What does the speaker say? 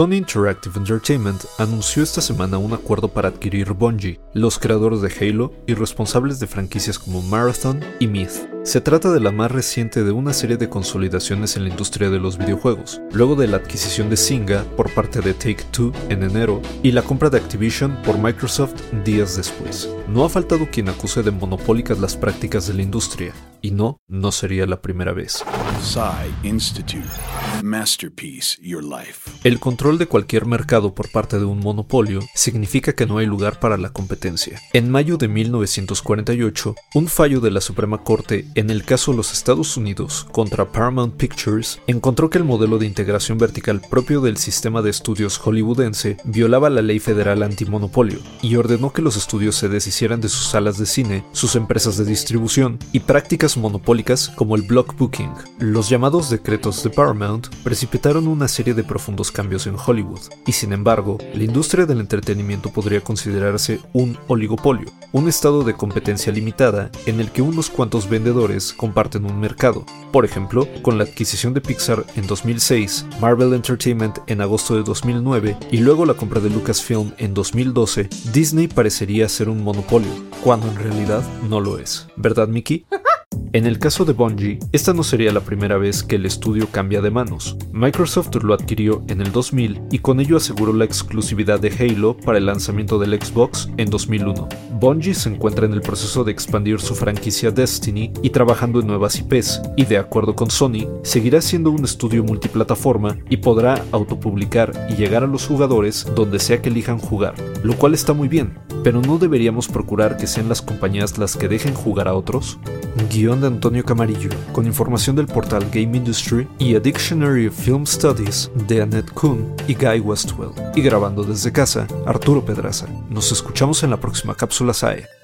Sony Interactive Entertainment anunció esta semana un acuerdo para adquirir Bungie, los creadores de Halo y responsables de franquicias como Marathon y Myth. Se trata de la más reciente de una serie de consolidaciones en la industria de los videojuegos, luego de la adquisición de Zynga por parte de Take-Two en enero y la compra de Activision por Microsoft días después. No ha faltado quien acuse de monopólicas las prácticas de la industria, y no, no sería la primera vez. Institute. Masterpiece Your Life. El control de cualquier mercado por parte de un monopolio significa que no hay lugar para la competencia. En mayo de 1948, un fallo de la Suprema Corte en el caso de los Estados Unidos contra Paramount Pictures encontró que el modelo de integración vertical propio del sistema de estudios hollywoodense violaba la ley federal antimonopolio y ordenó que los estudios se deshicieran de sus salas de cine, sus empresas de distribución y prácticas monopólicas como el block booking. Los llamados decretos de Paramount precipitaron una serie de profundos cambios en Hollywood, y sin embargo, la industria del entretenimiento podría considerarse un oligopolio, un estado de competencia limitada en el que unos cuantos vendedores comparten un mercado. Por ejemplo, con la adquisición de Pixar en 2006, Marvel Entertainment en agosto de 2009 y luego la compra de Lucasfilm en 2012, Disney parecería ser un monopolio, cuando en realidad no lo es. ¿Verdad, Mickey? En el caso de Bungie, esta no sería la primera vez que el estudio cambia de manos. Microsoft lo adquirió en el 2000 y con ello aseguró la exclusividad de Halo para el lanzamiento del Xbox en 2001. Bungie se encuentra en el proceso de expandir su franquicia Destiny y trabajando en nuevas IPs, y de acuerdo con Sony, seguirá siendo un estudio multiplataforma y podrá autopublicar y llegar a los jugadores donde sea que elijan jugar, lo cual está muy bien, pero ¿no deberíamos procurar que sean las compañías las que dejen jugar a otros? Guión de Antonio Camarillo, con información del portal Game Industry y A Dictionary of Film Studies de Annette Kuhn y Guy Westwell. Y grabando desde casa, Arturo Pedraza. Nos escuchamos en la próxima cápsula SAE.